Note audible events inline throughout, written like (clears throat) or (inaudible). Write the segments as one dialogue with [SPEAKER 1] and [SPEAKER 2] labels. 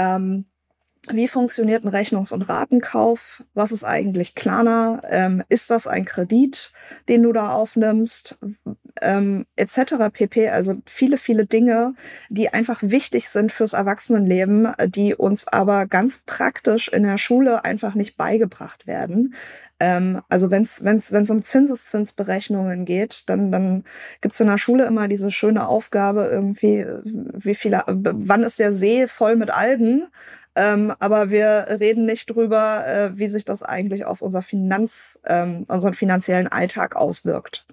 [SPEAKER 1] Ähm, wie funktioniert ein Rechnungs- und Ratenkauf? Was ist eigentlich Klarna? Ähm, ist das ein Kredit, den du da aufnimmst? Ähm, etc. pp. Also viele, viele Dinge, die einfach wichtig sind fürs Erwachsenenleben, die uns aber ganz praktisch in der Schule einfach nicht beigebracht werden. Ähm, also wenn es um Zinseszinsberechnungen geht, dann, dann gibt es in der Schule immer diese schöne Aufgabe irgendwie, wie viele, wann ist der See voll mit Algen? Ähm, aber wir reden nicht drüber, äh, wie sich das eigentlich auf unser Finanz, ähm, unseren finanziellen Alltag auswirkt.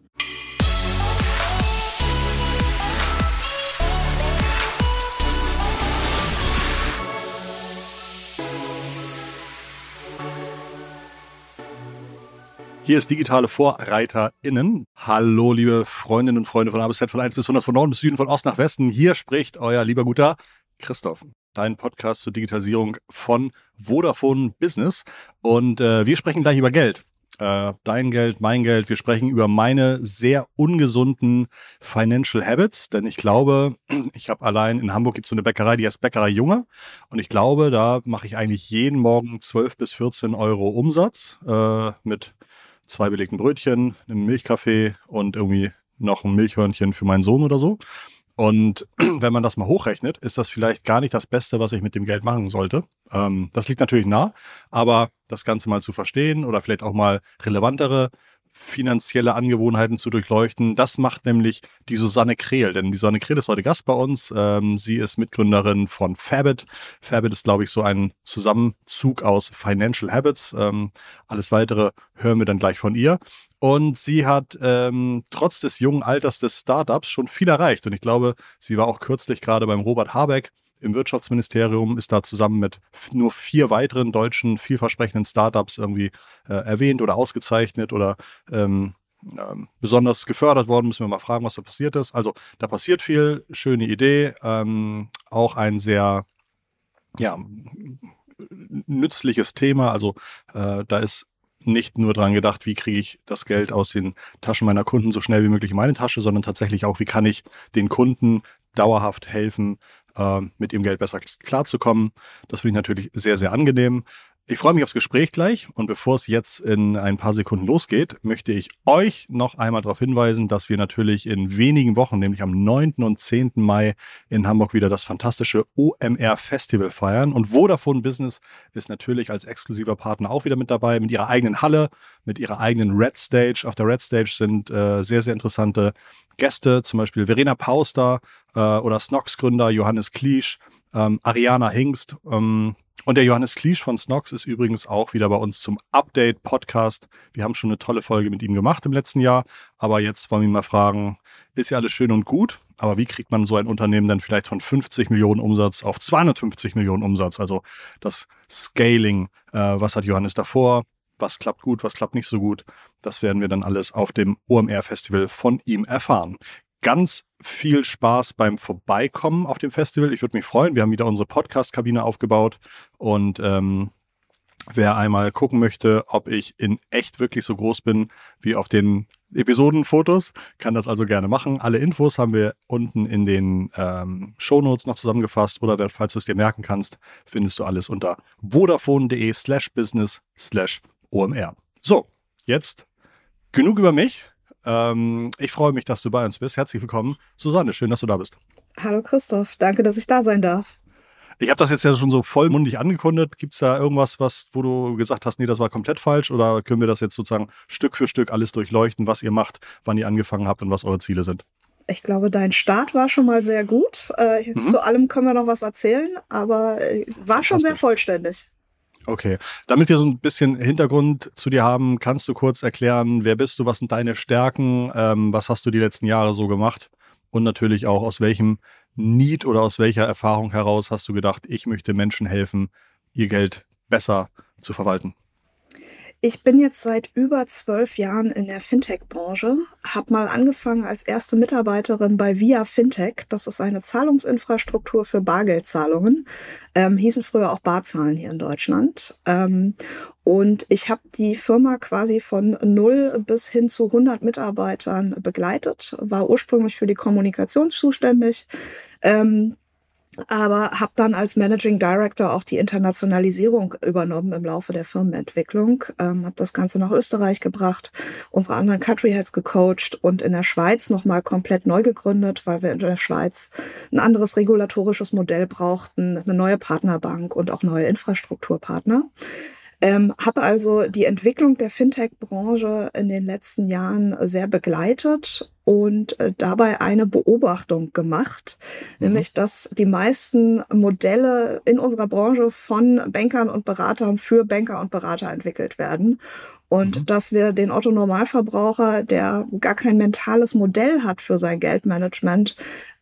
[SPEAKER 2] Hier ist digitale VorreiterInnen. Hallo, liebe Freundinnen und Freunde von A bis Z, von 1 bis 100, von Norden bis Süden, von Ost nach Westen. Hier spricht euer lieber guter Christoph dein Podcast zur Digitalisierung von Vodafone Business. Und äh, wir sprechen gleich über Geld. Äh, dein Geld, mein Geld. Wir sprechen über meine sehr ungesunden Financial Habits, denn ich glaube, ich habe allein in Hamburg gibt es so eine Bäckerei, die heißt Bäckerei Junge. Und ich glaube, da mache ich eigentlich jeden Morgen 12 bis 14 Euro Umsatz äh, mit zwei belegten Brötchen, einem Milchkaffee und irgendwie noch ein Milchhörnchen für meinen Sohn oder so. Und (clears throat) wenn man das mal hochrechnet, ist das vielleicht gar nicht das Beste, was ich mit dem Geld machen sollte. Ähm, das liegt natürlich nah, aber das Ganze mal zu verstehen oder vielleicht auch mal relevantere finanzielle Angewohnheiten zu durchleuchten. Das macht nämlich die Susanne Krehl, denn die Susanne Krehl ist heute Gast bei uns. Ähm, sie ist Mitgründerin von Fabit. Fabit ist, glaube ich, so ein Zusammenzug aus Financial Habits. Ähm, alles weitere hören wir dann gleich von ihr. Und sie hat ähm, trotz des jungen Alters des Startups schon viel erreicht. Und ich glaube, sie war auch kürzlich gerade beim Robert Habeck im Wirtschaftsministerium, ist da zusammen mit nur vier weiteren deutschen vielversprechenden Startups irgendwie äh, erwähnt oder ausgezeichnet oder ähm, ähm, besonders gefördert worden. Müssen wir mal fragen, was da passiert ist. Also da passiert viel, schöne Idee, ähm, auch ein sehr ja, nützliches Thema. Also äh, da ist nicht nur dran gedacht, wie kriege ich das Geld aus den Taschen meiner Kunden so schnell wie möglich in meine Tasche, sondern tatsächlich auch, wie kann ich den Kunden dauerhaft helfen, mit ihrem Geld besser klarzukommen. Das finde ich natürlich sehr, sehr angenehm. Ich freue mich aufs Gespräch gleich und bevor es jetzt in ein paar Sekunden losgeht, möchte ich euch noch einmal darauf hinweisen, dass wir natürlich in wenigen Wochen, nämlich am 9. und 10. Mai in Hamburg wieder das fantastische OMR Festival feiern und Vodafone Business ist natürlich als exklusiver Partner auch wieder mit dabei, mit ihrer eigenen Halle, mit ihrer eigenen Red Stage. Auf der Red Stage sind äh, sehr, sehr interessante Gäste, zum Beispiel Verena Pauster äh, oder Snox Gründer Johannes Kliesch, ähm, Ariana Hingst, ähm, und der Johannes Kliesch von Snox ist übrigens auch wieder bei uns zum Update-Podcast. Wir haben schon eine tolle Folge mit ihm gemacht im letzten Jahr. Aber jetzt wollen wir ihn mal fragen, ist ja alles schön und gut, aber wie kriegt man so ein Unternehmen dann vielleicht von 50 Millionen Umsatz auf 250 Millionen Umsatz? Also das Scaling, äh, was hat Johannes davor? Was klappt gut, was klappt nicht so gut? Das werden wir dann alles auf dem OMR-Festival von ihm erfahren ganz viel Spaß beim Vorbeikommen auf dem Festival. Ich würde mich freuen. Wir haben wieder unsere Podcast-Kabine aufgebaut und ähm, wer einmal gucken möchte, ob ich in echt wirklich so groß bin wie auf den Episodenfotos, kann das also gerne machen. Alle Infos haben wir unten in den ähm, Shownotes noch zusammengefasst oder falls du es dir merken kannst, findest du alles unter vodafone.de slash business slash omr. So, jetzt genug über mich. Ähm, ich freue mich, dass du bei uns bist. Herzlich willkommen. Susanne, schön, dass du da bist.
[SPEAKER 1] Hallo Christoph, danke, dass ich da sein darf.
[SPEAKER 2] Ich habe das jetzt ja schon so vollmundig angekündigt. Gibt es da irgendwas, was, wo du gesagt hast, nee, das war komplett falsch? Oder können wir das jetzt sozusagen Stück für Stück alles durchleuchten, was ihr macht, wann ihr angefangen habt und was eure Ziele sind?
[SPEAKER 1] Ich glaube, dein Start war schon mal sehr gut. Äh, mhm. Zu allem können wir noch was erzählen, aber äh, war schon sehr vollständig.
[SPEAKER 2] Okay. Damit wir so ein bisschen Hintergrund zu dir haben, kannst du kurz erklären, wer bist du, was sind deine Stärken, ähm, was hast du die letzten Jahre so gemacht und natürlich auch aus welchem Need oder aus welcher Erfahrung heraus hast du gedacht, ich möchte Menschen helfen, ihr Geld besser zu verwalten?
[SPEAKER 1] Ich bin jetzt seit über zwölf Jahren in der Fintech-Branche, habe mal angefangen als erste Mitarbeiterin bei Via Fintech. Das ist eine Zahlungsinfrastruktur für Bargeldzahlungen, ähm, hießen früher auch Barzahlen hier in Deutschland. Ähm, und ich habe die Firma quasi von null bis hin zu 100 Mitarbeitern begleitet, war ursprünglich für die Kommunikation zuständig. Ähm, aber habe dann als Managing Director auch die Internationalisierung übernommen im Laufe der Firmenentwicklung, ähm, habe das Ganze nach Österreich gebracht, unsere anderen Country Heads gecoacht und in der Schweiz nochmal komplett neu gegründet, weil wir in der Schweiz ein anderes regulatorisches Modell brauchten, eine neue Partnerbank und auch neue Infrastrukturpartner. Ähm, habe also die Entwicklung der Fintech-Branche in den letzten Jahren sehr begleitet und äh, dabei eine Beobachtung gemacht, mhm. nämlich dass die meisten Modelle in unserer Branche von Bankern und Beratern für Banker und Berater entwickelt werden und mhm. dass wir den Otto Normalverbraucher, der gar kein mentales Modell hat für sein Geldmanagement,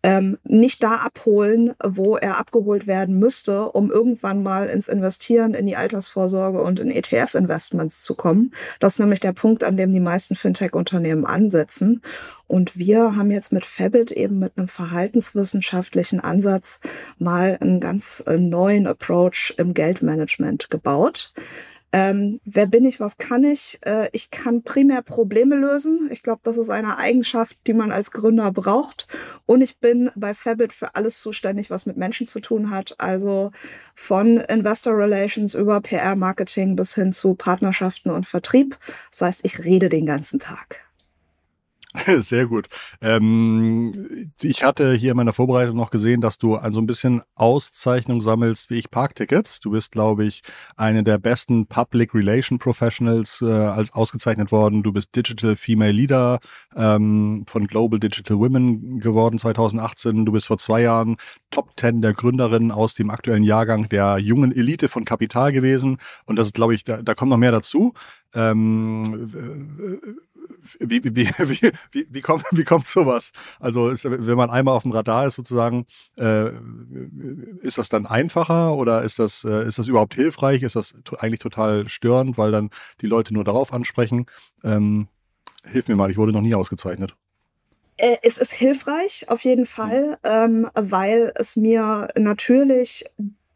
[SPEAKER 1] ähm, nicht da abholen, wo er abgeholt werden müsste, um irgendwann mal ins Investieren, in die Altersvorsorge und in ETF-Investments zu kommen. Das ist nämlich der Punkt, an dem die meisten Fintech-Unternehmen ansetzen. Und wir haben jetzt mit Fabit eben mit einem verhaltenswissenschaftlichen Ansatz mal einen ganz äh, neuen Approach im Geldmanagement gebaut. Ähm, wer bin ich, was kann ich? Äh, ich kann primär Probleme lösen. Ich glaube, das ist eine Eigenschaft, die man als Gründer braucht. Und ich bin bei Fabit für alles zuständig, was mit Menschen zu tun hat. Also von Investor Relations über PR-Marketing bis hin zu Partnerschaften und Vertrieb. Das heißt, ich rede den ganzen Tag. (laughs)
[SPEAKER 2] Sehr gut. Ähm, ich hatte hier in meiner Vorbereitung noch gesehen, dass du so ein bisschen Auszeichnung sammelst wie ich Parktickets. Du bist, glaube ich, eine der besten Public Relation Professionals äh, als ausgezeichnet worden. Du bist Digital Female Leader ähm, von Global Digital Women geworden 2018. Du bist vor zwei Jahren Top 10 der Gründerinnen aus dem aktuellen Jahrgang der jungen Elite von Kapital gewesen. Und das ist, glaube ich, da, da kommt noch mehr dazu. Ähm, wie, wie, (laughs) wie, wie, wie, kommt, wie kommt sowas? Also ist, wenn man einmal auf dem Radar ist sozusagen, äh, ist das dann einfacher oder ist das, äh, ist das überhaupt hilfreich? Ist das eigentlich total störend, weil dann die Leute nur darauf ansprechen? Ähm, hilf mir mal, ich wurde noch nie ausgezeichnet.
[SPEAKER 1] Äh, es ist hilfreich, auf jeden Fall, ähm, weil es mir natürlich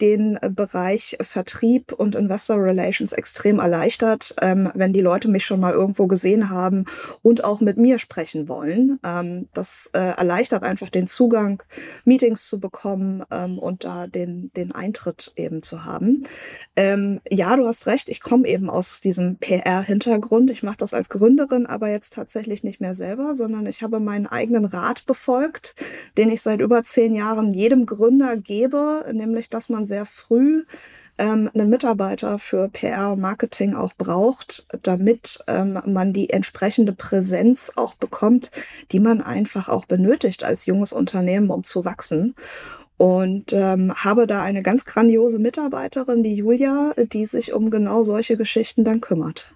[SPEAKER 1] den äh, Bereich Vertrieb und Investor Relations extrem erleichtert, ähm, wenn die Leute mich schon mal irgendwo gesehen haben und auch mit mir sprechen wollen. Ähm, das äh, erleichtert einfach den Zugang, Meetings zu bekommen ähm, und da den, den Eintritt eben zu haben. Ähm, ja, du hast recht, ich komme eben aus diesem PR-Hintergrund. Ich mache das als Gründerin, aber jetzt tatsächlich nicht mehr selber, sondern ich habe meinen eigenen Rat befolgt, den ich seit über zehn Jahren jedem Gründer gebe, nämlich dass man sehr früh ähm, einen Mitarbeiter für PR und Marketing auch braucht, damit ähm, man die entsprechende Präsenz auch bekommt, die man einfach auch benötigt als junges Unternehmen, um zu wachsen. Und ähm, habe da eine ganz grandiose Mitarbeiterin, die Julia, die sich um genau solche Geschichten dann kümmert.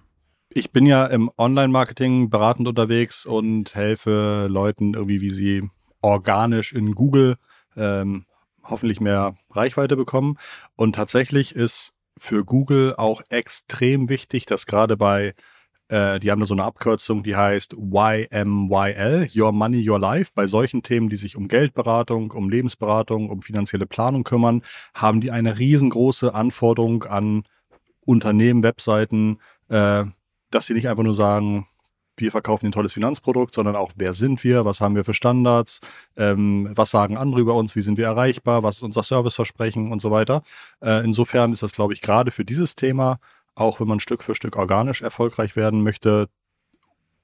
[SPEAKER 2] Ich bin ja im Online-Marketing beratend unterwegs und helfe Leuten irgendwie, wie sie organisch in Google ähm, hoffentlich mehr Reichweite bekommen. Und tatsächlich ist für Google auch extrem wichtig, dass gerade bei, äh, die haben da so eine Abkürzung, die heißt YMYL, Your Money, Your Life. Bei solchen Themen, die sich um Geldberatung, um Lebensberatung, um finanzielle Planung kümmern, haben die eine riesengroße Anforderung an Unternehmen, Webseiten, äh, dass sie nicht einfach nur sagen, wir verkaufen ein tolles Finanzprodukt, sondern auch, wer sind wir, was haben wir für Standards, ähm, was sagen andere über uns, wie sind wir erreichbar, was ist unser Serviceversprechen und so weiter. Äh, insofern ist das, glaube ich, gerade für dieses Thema, auch wenn man Stück für Stück organisch erfolgreich werden möchte,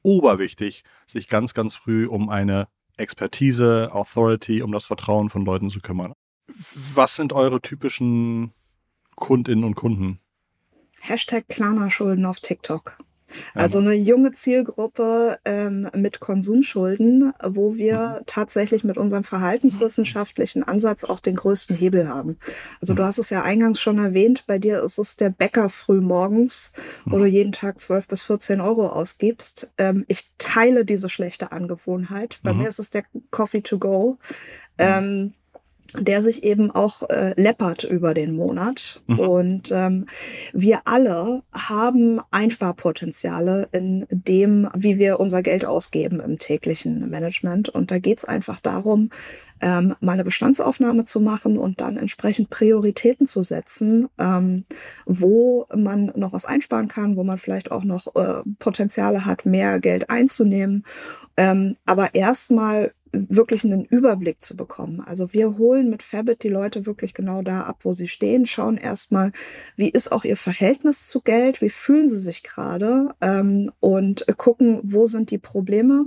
[SPEAKER 2] oberwichtig, sich ganz, ganz früh um eine Expertise, Authority, um das Vertrauen von Leuten zu kümmern. Was sind eure typischen Kundinnen und Kunden?
[SPEAKER 1] Hashtag Klarna-Schulden auf TikTok. Also eine junge Zielgruppe ähm, mit Konsumschulden, wo wir mhm. tatsächlich mit unserem verhaltenswissenschaftlichen Ansatz auch den größten Hebel haben. Also du mhm. hast es ja eingangs schon erwähnt, bei dir ist es der Bäcker früh morgens, wo mhm. du jeden Tag 12 bis 14 Euro ausgibst. Ähm, ich teile diese schlechte Angewohnheit. Bei mhm. mir ist es der Coffee to go. Ähm, der sich eben auch äh, läppert über den Monat. Mhm. Und ähm, wir alle haben Einsparpotenziale in dem, wie wir unser Geld ausgeben im täglichen Management. Und da geht's einfach darum, ähm, mal eine Bestandsaufnahme zu machen und dann entsprechend Prioritäten zu setzen, ähm, wo man noch was einsparen kann, wo man vielleicht auch noch äh, Potenziale hat, mehr Geld einzunehmen. Ähm, aber erstmal wirklich einen Überblick zu bekommen. Also wir holen mit Fabit die Leute wirklich genau da ab, wo sie stehen, schauen erstmal, wie ist auch ihr Verhältnis zu Geld, wie fühlen sie sich gerade ähm, und gucken, wo sind die Probleme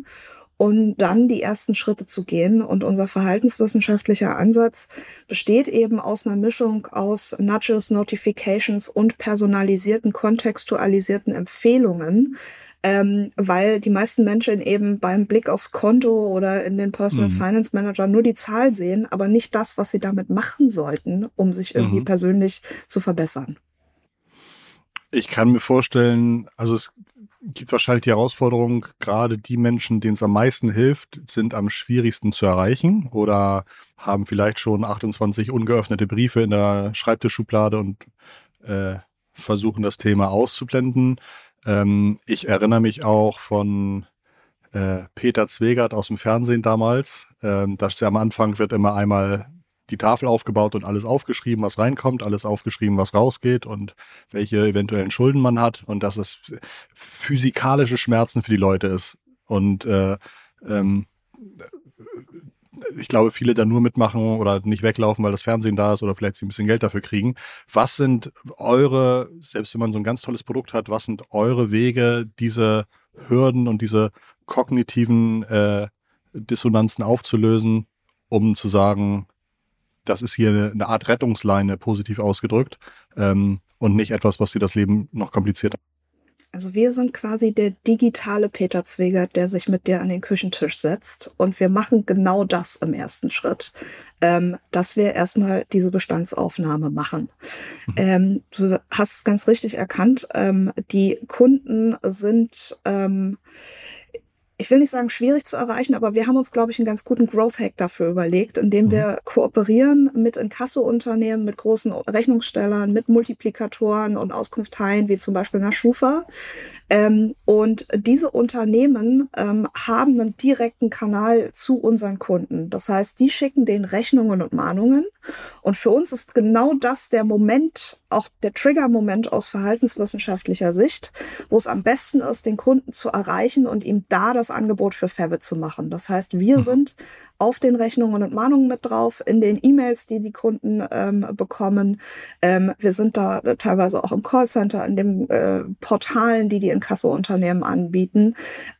[SPEAKER 1] und dann die ersten Schritte zu gehen. Und unser verhaltenswissenschaftlicher Ansatz besteht eben aus einer Mischung aus Nudges, Notifications und personalisierten, kontextualisierten Empfehlungen, ähm, weil die meisten Menschen eben beim Blick aufs Konto oder in den Personal mhm. Finance Manager nur die Zahl sehen, aber nicht das, was sie damit machen sollten, um sich irgendwie mhm. persönlich zu verbessern.
[SPEAKER 2] Ich kann mir vorstellen, also es gibt wahrscheinlich die Herausforderung, gerade die Menschen, denen es am meisten hilft, sind am schwierigsten zu erreichen oder haben vielleicht schon 28 ungeöffnete Briefe in der Schreibtischschublade und äh, versuchen das Thema auszublenden. Ähm, ich erinnere mich auch von äh, Peter Zwegert aus dem Fernsehen damals, ähm, dass er am Anfang wird immer einmal die Tafel aufgebaut und alles aufgeschrieben, was reinkommt, alles aufgeschrieben, was rausgeht und welche eventuellen Schulden man hat und dass es physikalische Schmerzen für die Leute ist. Und äh, ähm, ich glaube, viele da nur mitmachen oder nicht weglaufen, weil das Fernsehen da ist oder vielleicht sie ein bisschen Geld dafür kriegen. Was sind eure, selbst wenn man so ein ganz tolles Produkt hat, was sind eure Wege, diese Hürden und diese kognitiven äh, Dissonanzen aufzulösen, um zu sagen, das ist hier eine, eine Art Rettungsleine, positiv ausgedrückt, ähm, und nicht etwas, was dir das Leben noch komplizierter
[SPEAKER 1] also wir sind quasi der digitale Peter Zwegert, der sich mit dir an den Küchentisch setzt. Und wir machen genau das im ersten Schritt, ähm, dass wir erstmal diese Bestandsaufnahme machen. Mhm. Ähm, du hast es ganz richtig erkannt. Ähm, die Kunden sind ähm, ich will nicht sagen schwierig zu erreichen, aber wir haben uns, glaube ich, einen ganz guten Growth Hack dafür überlegt, indem wir mhm. kooperieren mit Inkasso-Unternehmen, mit großen Rechnungsstellern, mit Multiplikatoren und Auskunftteilen, wie zum Beispiel nach Schufa. Ähm, und diese Unternehmen ähm, haben einen direkten Kanal zu unseren Kunden. Das heißt, die schicken den Rechnungen und Mahnungen. Und für uns ist genau das der Moment, auch der Trigger-Moment aus verhaltenswissenschaftlicher Sicht, wo es am besten ist, den Kunden zu erreichen und ihm da das Angebot für Fabit zu machen. Das heißt, wir mhm. sind auf den Rechnungen und Mahnungen mit drauf, in den E-Mails, die die Kunden ähm, bekommen. Ähm, wir sind da teilweise auch im Callcenter, in den äh, Portalen, die die Inkasso-Unternehmen anbieten.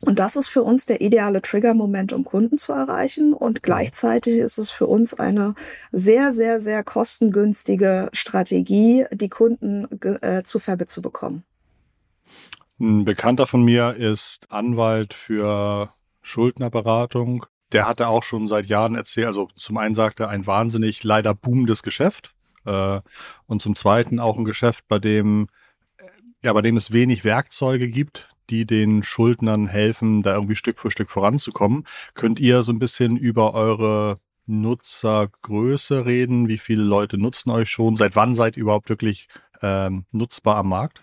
[SPEAKER 1] Und das ist für uns der ideale Trigger-Moment, um Kunden zu erreichen. Und gleichzeitig ist es für uns eine sehr, sehr, sehr kostengünstige Strategie, die Kunden äh, zu Fabit zu bekommen.
[SPEAKER 2] Ein Bekannter von mir ist Anwalt für Schuldnerberatung. Der hatte auch schon seit Jahren erzählt, also zum einen sagte er, ein wahnsinnig leider boomendes Geschäft äh, und zum zweiten auch ein Geschäft, bei dem, ja, bei dem es wenig Werkzeuge gibt, die den Schuldnern helfen, da irgendwie Stück für Stück voranzukommen. Könnt ihr so ein bisschen über eure Nutzergröße reden? Wie viele Leute nutzen euch schon? Seit wann seid ihr überhaupt wirklich ähm, nutzbar am Markt?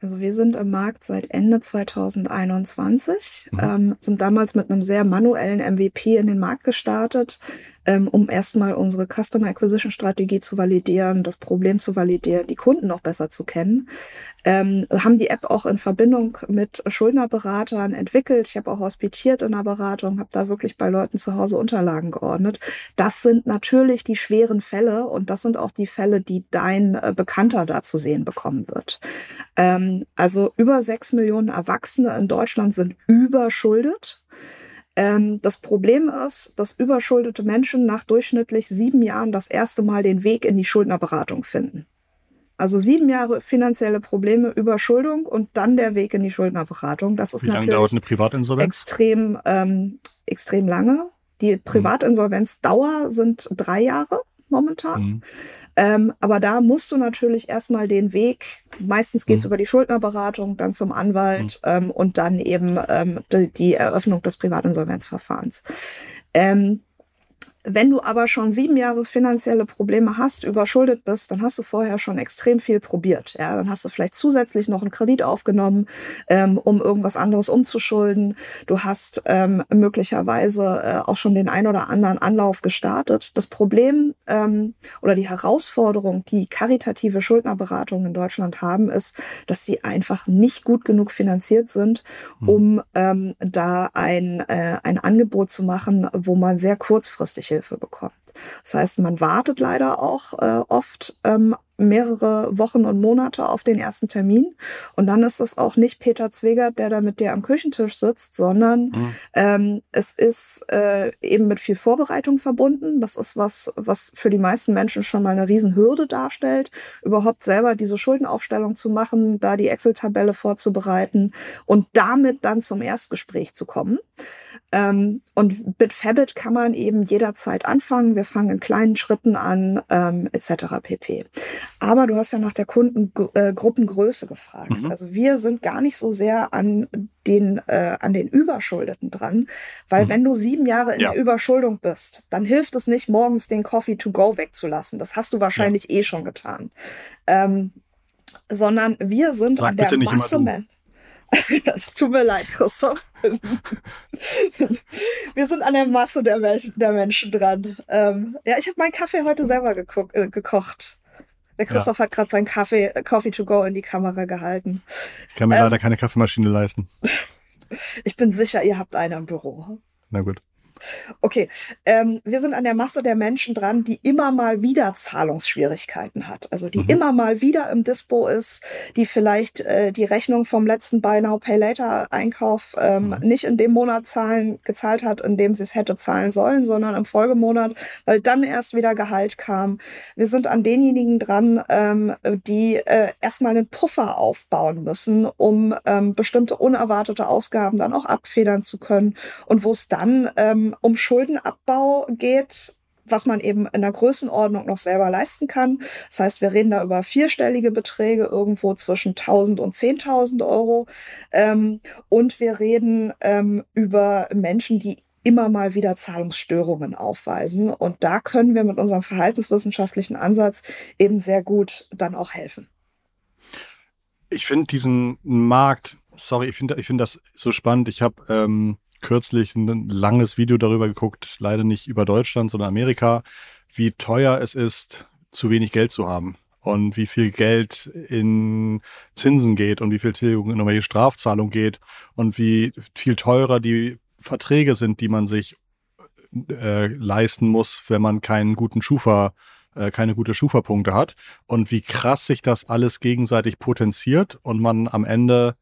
[SPEAKER 1] Also wir sind im Markt seit Ende 2021, mhm. ähm, sind damals mit einem sehr manuellen MVP in den Markt gestartet, ähm, um erstmal unsere Customer Acquisition Strategie zu validieren, das Problem zu validieren, die Kunden noch besser zu kennen. Ähm, haben die App auch in Verbindung mit Schuldnerberatern entwickelt. Ich habe auch hospitiert in der Beratung, habe da wirklich bei Leuten zu Hause Unterlagen geordnet. Das sind natürlich die schweren Fälle und das sind auch die Fälle, die dein äh, Bekannter da zu sehen bekommen wird. Ähm, also über sechs Millionen Erwachsene in Deutschland sind überschuldet. Ähm, das Problem ist, dass überschuldete Menschen nach durchschnittlich sieben Jahren das erste Mal den Weg in die Schuldnerberatung finden. Also sieben Jahre finanzielle Probleme, Überschuldung und dann der Weg in die Schuldnerberatung. Das ist
[SPEAKER 2] Wie lange dauert eine Privatinsolvenz?
[SPEAKER 1] Extrem, ähm, extrem lange. Die mhm. Privatinsolvenzdauer sind drei Jahre momentan. Mhm. Ähm, aber da musst du natürlich erstmal den Weg, meistens geht's mhm. über die Schuldnerberatung, dann zum Anwalt mhm. ähm, und dann eben ähm, die, die, Eröffnung des Privatinsolvenzverfahrens. Wenn du aber schon sieben Jahre finanzielle Probleme hast, überschuldet bist, dann hast du vorher schon extrem viel probiert. Ja, dann hast du vielleicht zusätzlich noch einen Kredit aufgenommen, ähm, um irgendwas anderes umzuschulden. Du hast ähm, möglicherweise äh, auch schon den ein oder anderen Anlauf gestartet. Das Problem ähm, oder die Herausforderung, die karitative Schuldnerberatungen in Deutschland haben, ist, dass sie einfach nicht gut genug finanziert sind, hm. um ähm, da ein, äh, ein Angebot zu machen, wo man sehr kurzfristig Hilfe bekommt. Das heißt, man wartet leider auch äh, oft ähm, mehrere Wochen und Monate auf den ersten Termin. Und dann ist es auch nicht Peter Zwegert, der da mit dir am Küchentisch sitzt, sondern mhm. ähm, es ist äh, eben mit viel Vorbereitung verbunden. Das ist was, was für die meisten Menschen schon mal eine Riesenhürde darstellt, überhaupt selber diese Schuldenaufstellung zu machen, da die Excel-Tabelle vorzubereiten und damit dann zum Erstgespräch zu kommen. Ähm, und mit Fabit kann man eben jederzeit anfangen. Wir fangen in kleinen Schritten an, ähm, etc. pp. Aber du hast ja nach der Kundengruppengröße äh, gefragt. Mhm. Also wir sind gar nicht so sehr an den, äh, an den Überschuldeten dran, weil mhm. wenn du sieben Jahre in ja. der Überschuldung bist, dann hilft es nicht, morgens den Coffee to go wegzulassen. Das hast du wahrscheinlich ja. eh schon getan. Ähm, sondern wir sind
[SPEAKER 2] Sag
[SPEAKER 1] an der Masse. Es (laughs) tut mir leid, Christoph. (laughs) Wir sind an der Masse der, der Menschen dran. Ähm, ja, ich habe meinen Kaffee heute selber äh, gekocht. Der Christoph ja. hat gerade seinen Kaffee, äh, Coffee to go in die Kamera gehalten.
[SPEAKER 2] Ich kann mir ähm, leider keine Kaffeemaschine leisten.
[SPEAKER 1] Ich bin sicher, ihr habt eine im Büro.
[SPEAKER 2] Na gut.
[SPEAKER 1] Okay, ähm, wir sind an der Masse der Menschen dran, die immer mal wieder Zahlungsschwierigkeiten hat. Also die mhm. immer mal wieder im Dispo ist, die vielleicht äh, die Rechnung vom letzten Buy Now Pay Later Einkauf ähm, mhm. nicht in dem Monat zahlen, gezahlt hat, in dem sie es hätte zahlen sollen, sondern im Folgemonat, weil dann erst wieder Gehalt kam. Wir sind an denjenigen dran, ähm, die äh, erstmal einen Puffer aufbauen müssen, um ähm, bestimmte unerwartete Ausgaben dann auch abfedern zu können und wo es dann ähm, um Schuldenabbau geht, was man eben in der Größenordnung noch selber leisten kann. Das heißt, wir reden da über vierstellige Beträge, irgendwo zwischen 1000 und 10.000 Euro. Ähm, und wir reden ähm, über Menschen, die immer mal wieder Zahlungsstörungen aufweisen. Und da können wir mit unserem verhaltenswissenschaftlichen Ansatz eben sehr gut dann auch helfen.
[SPEAKER 2] Ich finde diesen Markt, sorry, ich finde ich finde das so spannend. Ich habe ähm, kürzlich ein langes Video darüber geguckt, leider nicht über Deutschland, sondern Amerika, wie teuer es ist, zu wenig Geld zu haben und wie viel Geld in Zinsen geht und wie viel Tilgung in irgendwelche Strafzahlung geht und wie viel teurer die Verträge sind, die man sich äh, leisten muss, wenn man keinen guten Schufa, äh, keine gute Schufa-Punkte hat und wie krass sich das alles gegenseitig potenziert und man am Ende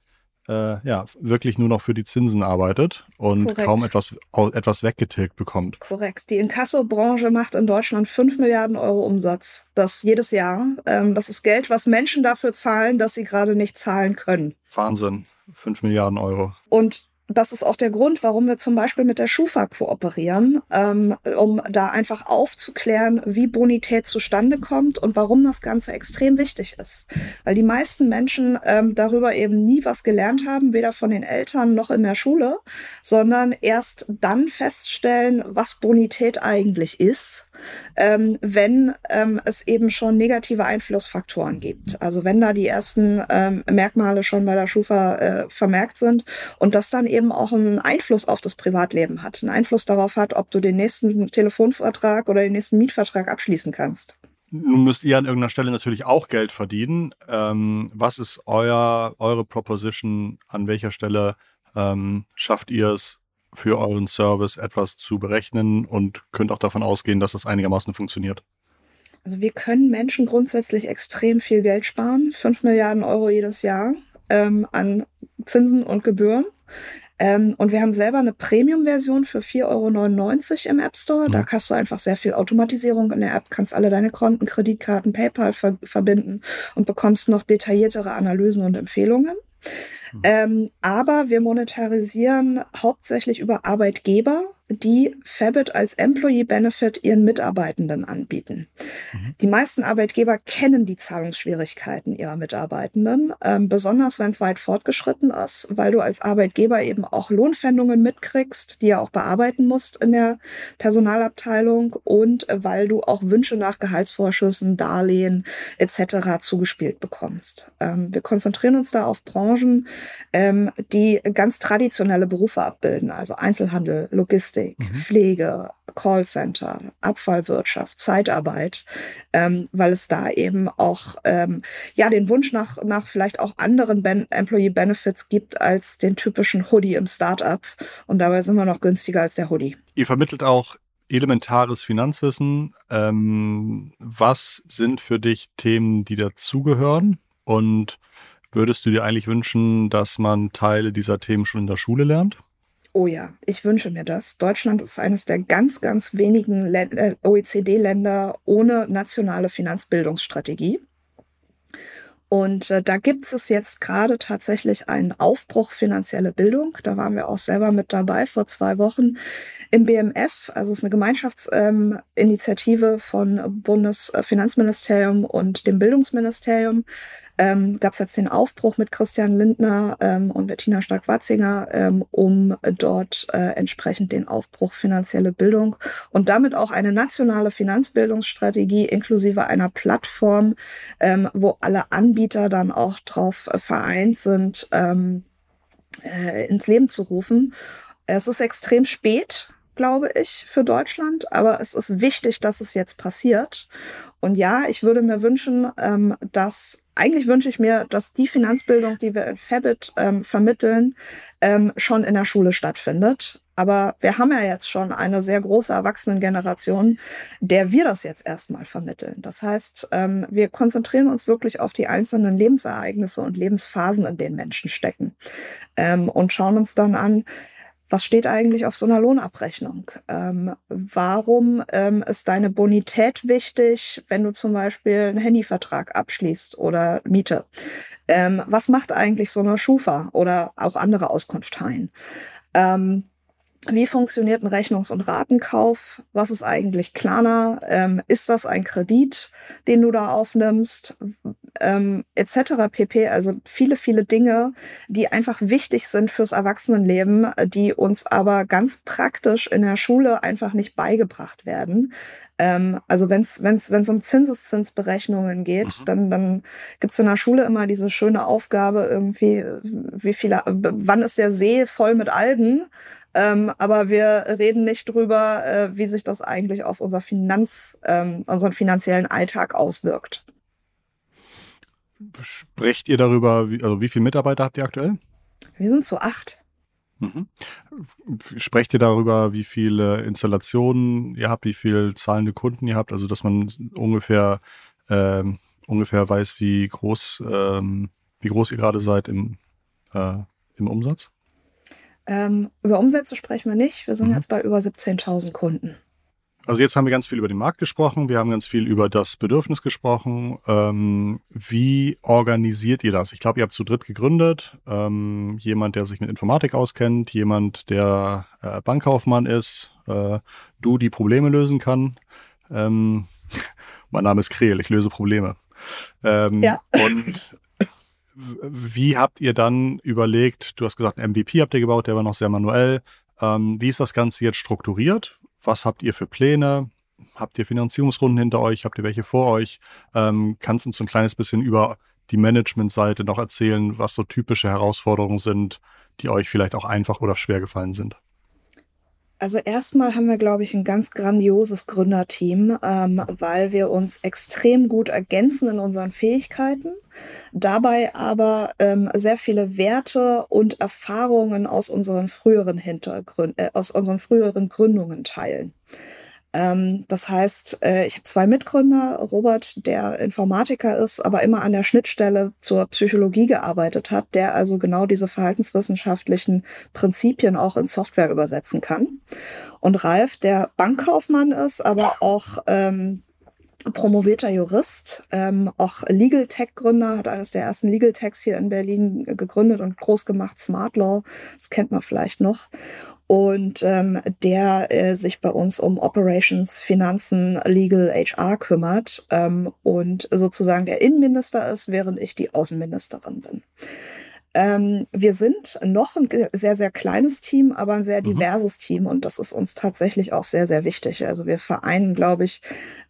[SPEAKER 2] äh, ja, wirklich nur noch für die Zinsen arbeitet und Korrekt. kaum etwas, etwas weggetilgt bekommt.
[SPEAKER 1] Korrekt. Die Inkasso-Branche macht in Deutschland 5 Milliarden Euro Umsatz. Das jedes Jahr. Ähm, das ist Geld, was Menschen dafür zahlen, dass sie gerade nicht zahlen können.
[SPEAKER 2] Wahnsinn. 5 Milliarden Euro.
[SPEAKER 1] Und das ist auch der Grund, warum wir zum Beispiel mit der Schufa kooperieren, ähm, um da einfach aufzuklären, wie Bonität zustande kommt und warum das Ganze extrem wichtig ist. Weil die meisten Menschen ähm, darüber eben nie was gelernt haben, weder von den Eltern noch in der Schule, sondern erst dann feststellen, was Bonität eigentlich ist ähm, wenn ähm, es eben schon negative Einflussfaktoren gibt. Also wenn da die ersten ähm, Merkmale schon bei der Schufa äh, vermerkt sind und das dann eben auch einen Einfluss auf das Privatleben hat, einen Einfluss darauf hat, ob du den nächsten Telefonvertrag oder den nächsten Mietvertrag abschließen kannst.
[SPEAKER 2] Nun müsst ihr an irgendeiner Stelle natürlich auch Geld verdienen. Ähm, was ist euer, eure Proposition? An welcher Stelle ähm, schafft ihr es, für euren Service etwas zu berechnen und könnt auch davon ausgehen, dass das einigermaßen funktioniert?
[SPEAKER 1] Also wir können Menschen grundsätzlich extrem viel Geld sparen, 5 Milliarden Euro jedes Jahr ähm, an Zinsen und Gebühren. Ähm, und wir haben selber eine Premium-Version für 4,99 Euro im App Store. Mhm. Da hast du einfach sehr viel Automatisierung in der App, kannst alle deine Konten, Kreditkarten, PayPal ver verbinden und bekommst noch detailliertere Analysen und Empfehlungen. Mhm. Ähm, aber wir monetarisieren hauptsächlich über Arbeitgeber die Fabit als Employee Benefit ihren Mitarbeitenden anbieten. Mhm. Die meisten Arbeitgeber kennen die Zahlungsschwierigkeiten ihrer Mitarbeitenden, ähm, besonders wenn es weit fortgeschritten ist, weil du als Arbeitgeber eben auch Lohnpfändungen mitkriegst, die ja auch bearbeiten musst in der Personalabteilung und weil du auch Wünsche nach Gehaltsvorschüssen, Darlehen etc. zugespielt bekommst. Ähm, wir konzentrieren uns da auf Branchen, ähm, die ganz traditionelle Berufe abbilden, also Einzelhandel, Logistik, Logistik, mhm. Pflege, Callcenter, Abfallwirtschaft, Zeitarbeit, ähm, weil es da eben auch ähm, ja den Wunsch nach, nach vielleicht auch anderen ben Employee Benefits gibt als den typischen Hoodie im Startup. Und dabei sind wir noch günstiger als der Hoodie.
[SPEAKER 2] Ihr vermittelt auch elementares Finanzwissen. Ähm, was sind für dich Themen, die dazugehören? Und würdest du dir eigentlich wünschen, dass man Teile dieser Themen schon in der Schule lernt?
[SPEAKER 1] Oh ja, ich wünsche mir das. Deutschland ist eines der ganz, ganz wenigen äh, OECD-Länder ohne nationale Finanzbildungsstrategie. Und äh, da gibt es jetzt gerade tatsächlich einen Aufbruch finanzielle Bildung. Da waren wir auch selber mit dabei vor zwei Wochen im BMF. Also es ist eine Gemeinschaftsinitiative ähm, von Bundesfinanzministerium und dem Bildungsministerium ähm, gab es jetzt den Aufbruch mit Christian Lindner ähm, und Bettina Stark-Watzinger, ähm, um dort äh, entsprechend den Aufbruch finanzielle Bildung und damit auch eine nationale Finanzbildungsstrategie inklusive einer Plattform, ähm, wo alle Anbieter dann auch drauf vereint sind, ähm, äh, ins Leben zu rufen. Es ist extrem spät, glaube ich, für Deutschland, aber es ist wichtig, dass es jetzt passiert. Und ja, ich würde mir wünschen, ähm, dass eigentlich wünsche ich mir, dass die Finanzbildung, die wir in Fabit ähm, vermitteln, ähm, schon in der Schule stattfindet. Aber wir haben ja jetzt schon eine sehr große Erwachsenengeneration, der wir das jetzt erstmal vermitteln. Das heißt, ähm, wir konzentrieren uns wirklich auf die einzelnen Lebensereignisse und Lebensphasen, in denen Menschen stecken. Ähm, und schauen uns dann an, was steht eigentlich auf so einer Lohnabrechnung? Ähm, warum ähm, ist deine Bonität wichtig, wenn du zum Beispiel einen Handyvertrag abschließt oder Miete? Ähm, was macht eigentlich so eine Schufa oder auch andere Auskunfteien? Ähm, wie funktioniert ein Rechnungs- und Ratenkauf? Was ist eigentlich Klarna? Ähm, ist das ein Kredit, den du da aufnimmst? Ähm, etc. pp. Also viele, viele Dinge, die einfach wichtig sind fürs Erwachsenenleben, die uns aber ganz praktisch in der Schule einfach nicht beigebracht werden. Ähm, also wenn es wenn's, wenn's um Zinseszinsberechnungen geht, mhm. dann, dann gibt es in der Schule immer diese schöne Aufgabe irgendwie, wie viele, wann ist der See voll mit Algen? Ähm, aber wir reden nicht drüber, äh, wie sich das eigentlich auf unser Finanz, ähm, unseren finanziellen Alltag auswirkt.
[SPEAKER 2] Sprecht ihr darüber, wie, also wie viele Mitarbeiter habt ihr aktuell?
[SPEAKER 1] Wir sind zu acht.
[SPEAKER 2] Mhm. Sprecht ihr darüber, wie viele Installationen ihr habt, wie viele zahlende Kunden ihr habt, also dass man ungefähr ähm, ungefähr weiß, wie groß ähm, wie groß ihr gerade seid im, äh, im Umsatz?
[SPEAKER 1] Ähm, über Umsätze sprechen wir nicht. Wir sind mhm. jetzt bei über 17.000 Kunden.
[SPEAKER 2] Also jetzt haben wir ganz viel über den Markt gesprochen, wir haben ganz viel über das Bedürfnis gesprochen. Ähm, wie organisiert ihr das? Ich glaube, ihr habt zu dritt gegründet. Ähm, jemand, der sich mit Informatik auskennt, jemand, der äh, Bankkaufmann ist, äh, du, die Probleme lösen kann. Ähm, (laughs) mein Name ist Kreel, ich löse Probleme. Ähm, ja. (laughs) Und wie habt ihr dann überlegt, du hast gesagt, MVP habt ihr gebaut, der war noch sehr manuell. Ähm, wie ist das Ganze jetzt strukturiert? Was habt ihr für Pläne? Habt ihr Finanzierungsrunden hinter euch? Habt ihr welche vor euch? Ähm, kannst uns ein kleines bisschen über die Management-Seite noch erzählen, was so typische Herausforderungen sind, die euch vielleicht auch einfach oder schwer gefallen sind?
[SPEAKER 1] Also erstmal haben wir, glaube ich, ein ganz grandioses Gründerteam, ähm, weil wir uns extrem gut ergänzen in unseren Fähigkeiten, dabei aber ähm, sehr viele Werte und Erfahrungen aus unseren früheren Hintergründen, äh, aus unseren früheren Gründungen teilen. Ähm, das heißt, äh, ich habe zwei Mitgründer, Robert, der Informatiker ist, aber immer an der Schnittstelle zur Psychologie gearbeitet hat, der also genau diese verhaltenswissenschaftlichen Prinzipien auch in Software übersetzen kann. Und Ralf, der Bankkaufmann ist, aber auch ähm, promovierter Jurist, ähm, auch Legal Tech Gründer, hat eines der ersten Legal Techs hier in Berlin gegründet und groß gemacht, Smart Law, das kennt man vielleicht noch. Und ähm, der äh, sich bei uns um Operations, Finanzen, Legal, HR kümmert ähm, und sozusagen der Innenminister ist, während ich die Außenministerin bin. Ähm, wir sind noch ein sehr, sehr kleines Team, aber ein sehr mhm. diverses mhm. Team und das ist uns tatsächlich auch sehr, sehr wichtig. Also wir vereinen, glaube ich,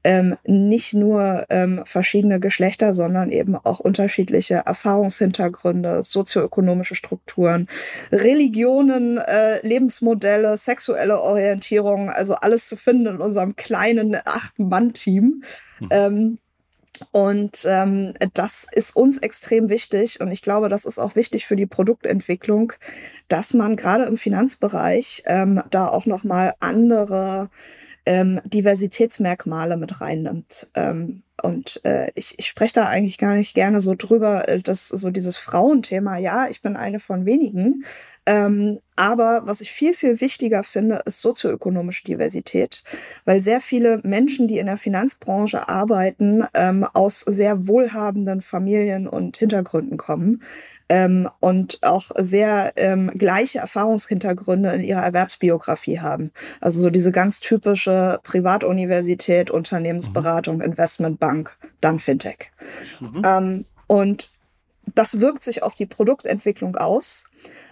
[SPEAKER 1] ähm, nicht nur ähm, verschiedene Geschlechter, sondern eben auch unterschiedliche Erfahrungshintergründe, sozioökonomische Strukturen, Religionen, äh, Lebensmodelle, sexuelle Orientierung, also alles zu finden in unserem kleinen Acht-Mann-Team. Mhm. Und ähm, das ist uns extrem wichtig und ich glaube, das ist auch wichtig für die Produktentwicklung, dass man gerade im Finanzbereich ähm, da auch noch mal andere ähm, Diversitätsmerkmale mit reinnimmt. Ähm, und äh, ich, ich spreche da eigentlich gar nicht gerne so drüber, äh, dass so dieses Frauenthema, ja, ich bin eine von wenigen. Ähm, aber was ich viel, viel wichtiger finde, ist sozioökonomische Diversität, weil sehr viele Menschen, die in der Finanzbranche arbeiten, ähm, aus sehr wohlhabenden Familien und Hintergründen kommen ähm, und auch sehr ähm, gleiche Erfahrungshintergründe in ihrer Erwerbsbiografie haben. Also so diese ganz typische Privatuniversität, Unternehmensberatung, mhm. Investmentbank, dann Fintech. Mhm. Ähm, und das wirkt sich auf die Produktentwicklung aus,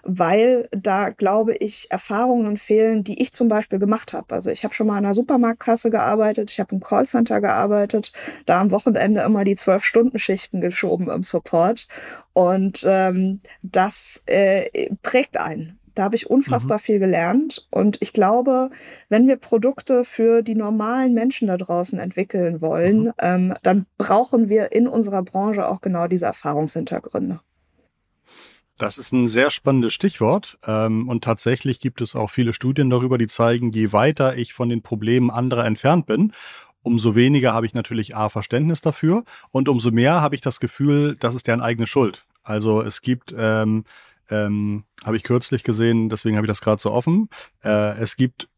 [SPEAKER 1] weil da, glaube ich, Erfahrungen fehlen, die ich zum Beispiel gemacht habe. Also ich habe schon mal an einer Supermarktkasse gearbeitet, ich habe im Callcenter gearbeitet, da am Wochenende immer die Zwölf-Stunden-Schichten geschoben im Support. Und ähm, das äh, prägt einen. Da habe ich unfassbar mhm. viel gelernt. Und ich glaube, wenn wir Produkte für die normalen Menschen da draußen entwickeln wollen, mhm. ähm, dann brauchen wir in unserer Branche auch genau diese Erfahrungshintergründe.
[SPEAKER 2] Das ist ein sehr spannendes Stichwort. Ähm, und tatsächlich gibt es auch viele Studien darüber, die zeigen, je weiter ich von den Problemen anderer entfernt bin, umso weniger habe ich natürlich A, Verständnis dafür und umso mehr habe ich das Gefühl, das ist deren eigene Schuld. Also es gibt ähm, ähm, habe ich kürzlich gesehen, deswegen habe ich das gerade so offen. Äh, es gibt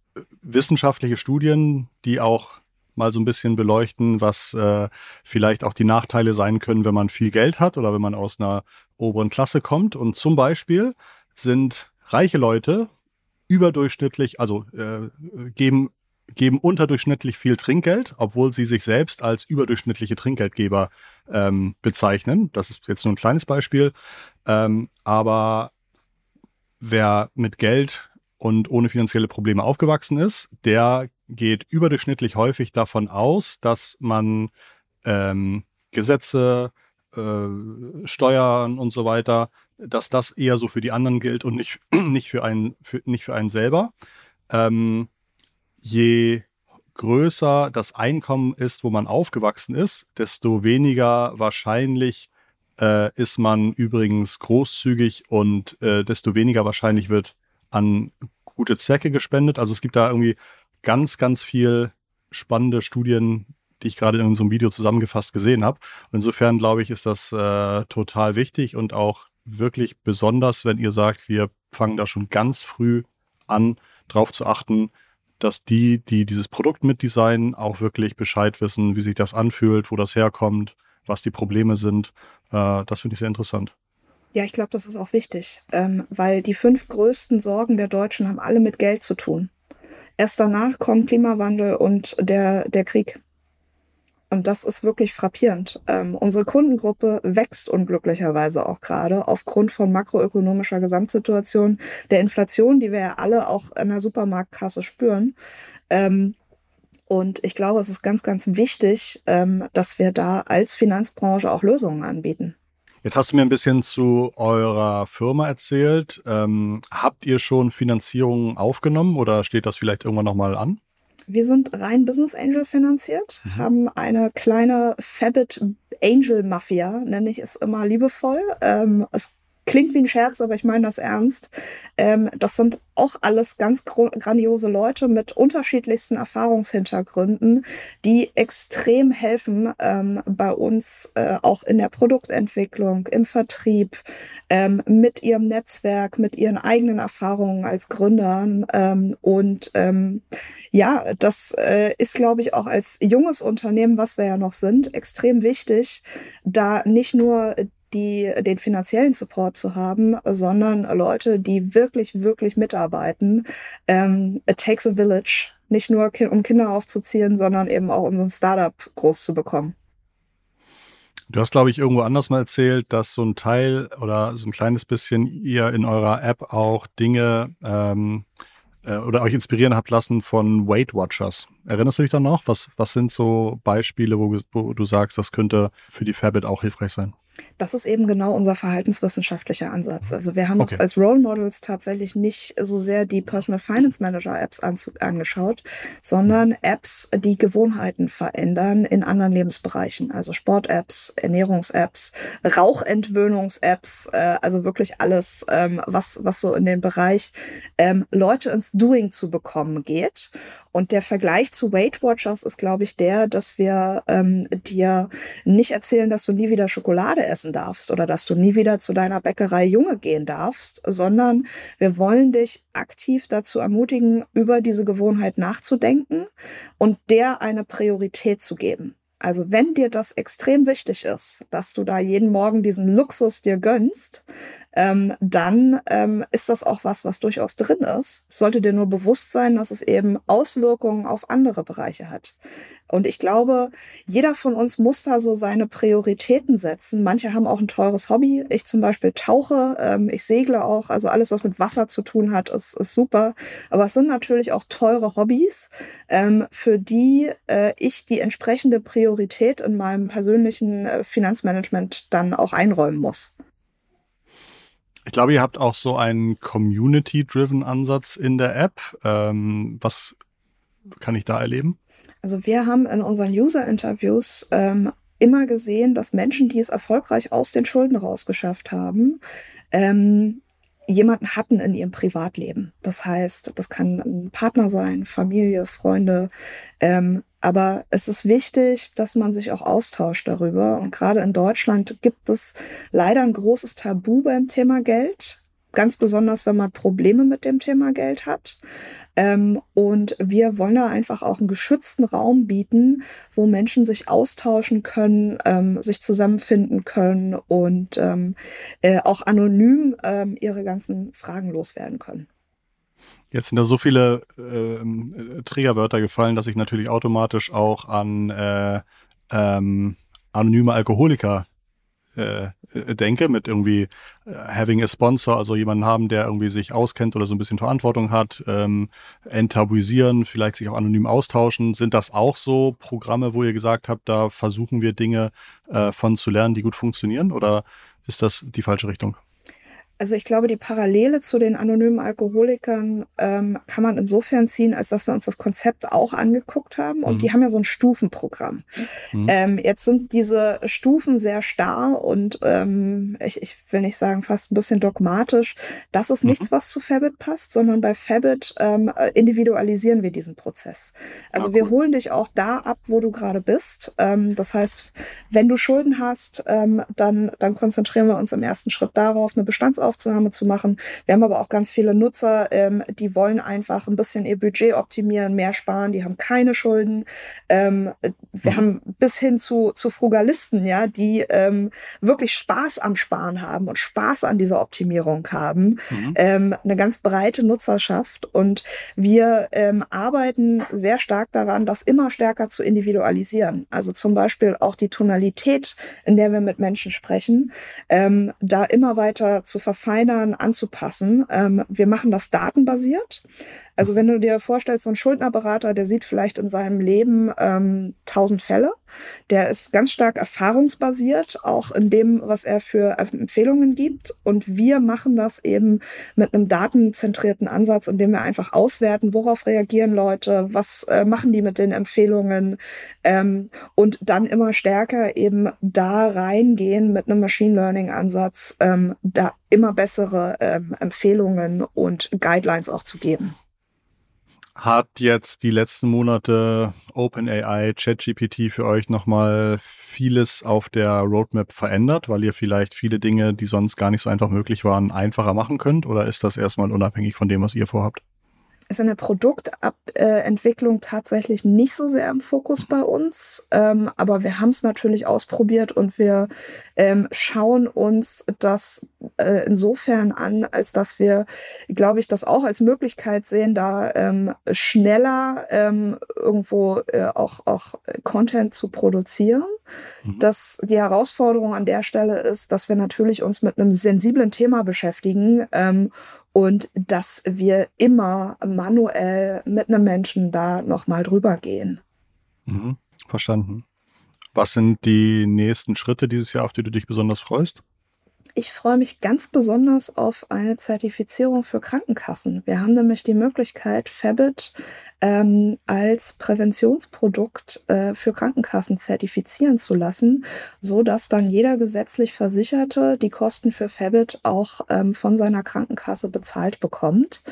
[SPEAKER 2] wissenschaftliche Studien, die auch mal so ein bisschen beleuchten, was äh, vielleicht auch die Nachteile sein können, wenn man viel Geld hat oder wenn man aus einer oberen Klasse kommt. Und zum Beispiel sind reiche Leute überdurchschnittlich, also äh, geben geben unterdurchschnittlich viel Trinkgeld, obwohl sie sich selbst als überdurchschnittliche Trinkgeldgeber ähm, bezeichnen. Das ist jetzt nur ein kleines Beispiel. Ähm, aber wer mit Geld und ohne finanzielle Probleme aufgewachsen ist, der geht überdurchschnittlich häufig davon aus, dass man ähm, Gesetze, äh, Steuern und so weiter, dass das eher so für die anderen gilt und nicht, (clears throat) nicht, für, einen, für, nicht für einen selber. Ähm, je größer das Einkommen ist, wo man aufgewachsen ist, desto weniger wahrscheinlich äh, ist man übrigens großzügig und äh, desto weniger wahrscheinlich wird an gute Zwecke gespendet. Also es gibt da irgendwie ganz, ganz viel spannende Studien, die ich gerade in einem Video zusammengefasst gesehen habe. Insofern glaube ich, ist das äh, total wichtig und auch wirklich besonders, wenn ihr sagt, wir fangen da schon ganz früh an, drauf zu achten, dass die, die dieses Produkt mitdesignen, auch wirklich Bescheid wissen, wie sich das anfühlt, wo das herkommt, was die Probleme sind. Äh, das finde ich sehr interessant.
[SPEAKER 1] Ja, ich glaube, das ist auch wichtig, ähm, weil die fünf größten Sorgen der Deutschen haben alle mit Geld zu tun. Erst danach kommen Klimawandel und der, der Krieg. Und das ist wirklich frappierend. Ähm, unsere Kundengruppe wächst unglücklicherweise auch gerade aufgrund von makroökonomischer Gesamtsituation, der Inflation, die wir ja alle auch in der Supermarktkasse spüren. Ähm, und ich glaube, es ist ganz, ganz wichtig, ähm, dass wir da als Finanzbranche auch Lösungen anbieten.
[SPEAKER 2] Jetzt hast du mir ein bisschen zu eurer Firma erzählt. Ähm, habt ihr schon Finanzierungen aufgenommen oder steht das vielleicht irgendwann nochmal an?
[SPEAKER 1] Wir sind rein Business Angel finanziert, mhm. haben eine kleine Fabit Angel Mafia, nenne ich es immer liebevoll. Ähm, es klingt wie ein Scherz, aber ich meine das ernst. Ähm, das sind auch alles ganz grandiose Leute mit unterschiedlichsten Erfahrungshintergründen, die extrem helfen ähm, bei uns äh, auch in der Produktentwicklung, im Vertrieb, ähm, mit ihrem Netzwerk, mit ihren eigenen Erfahrungen als Gründern. Ähm, und ähm, ja, das äh, ist, glaube ich, auch als junges Unternehmen, was wir ja noch sind, extrem wichtig, da nicht nur die, den finanziellen Support zu haben, sondern Leute, die wirklich, wirklich mitarbeiten. Ähm, it takes a village, nicht nur um Kinder aufzuziehen, sondern eben auch um so ein Startup groß zu bekommen.
[SPEAKER 2] Du hast, glaube ich, irgendwo anders mal erzählt, dass so ein Teil oder so ein kleines bisschen ihr in eurer App auch Dinge ähm, äh, oder euch inspirieren habt lassen von Weight Watchers. Erinnerst du dich dann noch? Was, was sind so Beispiele, wo, wo du sagst, das könnte für die Fabit auch hilfreich sein?
[SPEAKER 1] Das ist eben genau unser verhaltenswissenschaftlicher Ansatz. Also wir haben okay. uns als Role Models tatsächlich nicht so sehr die Personal Finance Manager Apps angeschaut, sondern mhm. Apps, die Gewohnheiten verändern in anderen Lebensbereichen. Also Sport-Apps, Ernährungs-Apps, Rauchentwöhnungs-Apps, äh, also wirklich alles, ähm, was, was so in den Bereich ähm, Leute ins Doing zu bekommen geht. Und der Vergleich zu Weight Watchers ist, glaube ich, der, dass wir ähm, dir nicht erzählen, dass du nie wieder Schokolade essen darfst oder dass du nie wieder zu deiner Bäckerei Junge gehen darfst, sondern wir wollen dich aktiv dazu ermutigen, über diese Gewohnheit nachzudenken und der eine Priorität zu geben. Also wenn dir das extrem wichtig ist, dass du da jeden Morgen diesen Luxus dir gönnst, ähm, dann ähm, ist das auch was, was durchaus drin ist. sollte dir nur bewusst sein, dass es eben Auswirkungen auf andere Bereiche hat. Und ich glaube, jeder von uns muss da so seine Prioritäten setzen. Manche haben auch ein teures Hobby. Ich zum Beispiel tauche, ähm, ich segle auch. Also alles, was mit Wasser zu tun hat, ist, ist super. Aber es sind natürlich auch teure Hobbys, ähm, für die äh, ich die entsprechende Priorität in meinem persönlichen äh, Finanzmanagement dann auch einräumen muss.
[SPEAKER 2] Ich glaube, ihr habt auch so einen Community-driven Ansatz in der App. Ähm, was kann ich da erleben?
[SPEAKER 1] Also wir haben in unseren User-Interviews ähm, immer gesehen, dass Menschen, die es erfolgreich aus den Schulden rausgeschafft haben, ähm, jemanden hatten in ihrem Privatleben. Das heißt, das kann ein Partner sein, Familie, Freunde. Ähm, aber es ist wichtig, dass man sich auch austauscht darüber. Und gerade in Deutschland gibt es leider ein großes Tabu beim Thema Geld. Ganz besonders, wenn man Probleme mit dem Thema Geld hat. Ähm, und wir wollen da einfach auch einen geschützten Raum bieten, wo Menschen sich austauschen können, ähm, sich zusammenfinden können und ähm, äh, auch anonym ihre ganzen Fragen loswerden können.
[SPEAKER 2] Jetzt sind da so viele äh, Trägerwörter gefallen, dass ich natürlich automatisch auch an äh, anonyme Alkoholiker äh, denke, mit irgendwie äh, having a sponsor, also jemanden haben, der irgendwie sich auskennt oder so ein bisschen Verantwortung hat, ähm, enttabuisieren, vielleicht sich auch anonym austauschen. Sind das auch so Programme, wo ihr gesagt habt, da versuchen wir Dinge äh, von zu lernen, die gut funktionieren? Oder ist das die falsche Richtung?
[SPEAKER 1] Also ich glaube, die Parallele zu den anonymen Alkoholikern ähm, kann man insofern ziehen, als dass wir uns das Konzept auch angeguckt haben. Und mhm. die haben ja so ein Stufenprogramm. Mhm. Ähm, jetzt sind diese Stufen sehr starr und ähm, ich, ich will nicht sagen fast ein bisschen dogmatisch. Das ist mhm. nichts, was zu Fabit passt, sondern bei Fabit ähm, individualisieren wir diesen Prozess. Also ah, wir holen dich auch da ab, wo du gerade bist. Ähm, das heißt, wenn du Schulden hast, ähm, dann, dann konzentrieren wir uns im ersten Schritt darauf, eine Bestands Bestandsaufnahme zu machen. Wir haben aber auch ganz viele Nutzer, ähm, die wollen einfach ein bisschen ihr Budget optimieren, mehr sparen, die haben keine Schulden. Ähm, wir mhm. haben bis hin zu, zu Frugalisten, ja, die ähm, wirklich Spaß am Sparen haben und Spaß an dieser Optimierung haben. Mhm. Ähm, eine ganz breite Nutzerschaft und wir ähm, arbeiten sehr stark daran, das immer stärker zu individualisieren. Also zum Beispiel auch die Tonalität, in der wir mit Menschen sprechen, ähm, da immer weiter zu verfolgen verfeinern, anzupassen. Ähm, wir machen das datenbasiert. Also wenn du dir vorstellst, so ein Schuldnerberater, der sieht vielleicht in seinem Leben ähm, 1000 Fälle Der ist ganz stark erfahrungsbasiert, auch in dem, was er für Empfehlungen gibt. Und wir machen das eben mit einem datenzentrierten Ansatz, indem wir einfach auswerten, worauf reagieren Leute, was äh, machen die mit den Empfehlungen ähm, und dann immer stärker eben da reingehen mit einem Machine Learning Ansatz, ähm, da immer bessere ähm, Empfehlungen und Guidelines auch zu geben.
[SPEAKER 2] Hat jetzt die letzten Monate OpenAI, ChatGPT für euch nochmal vieles auf der Roadmap verändert, weil ihr vielleicht viele Dinge, die sonst gar nicht so einfach möglich waren, einfacher machen könnt? Oder ist das erstmal unabhängig von dem, was ihr vorhabt?
[SPEAKER 1] ist in der Produktentwicklung tatsächlich nicht so sehr im Fokus bei uns. Ähm, aber wir haben es natürlich ausprobiert und wir ähm, schauen uns das äh, insofern an, als dass wir, glaube ich, das auch als Möglichkeit sehen, da ähm, schneller ähm, irgendwo äh, auch, auch Content zu produzieren. Mhm. Dass die Herausforderung an der Stelle ist, dass wir natürlich uns mit einem sensiblen Thema beschäftigen ähm, und dass wir immer manuell mit einem Menschen da nochmal drüber gehen.
[SPEAKER 2] Mhm, verstanden. Was sind die nächsten Schritte dieses Jahr, auf die du dich besonders freust?
[SPEAKER 1] Ich freue mich ganz besonders auf eine Zertifizierung für Krankenkassen. Wir haben nämlich die Möglichkeit, Fabit ähm, als Präventionsprodukt äh, für Krankenkassen zertifizieren zu lassen, so dass dann jeder gesetzlich Versicherte die Kosten für Fabit auch ähm, von seiner Krankenkasse bezahlt bekommt.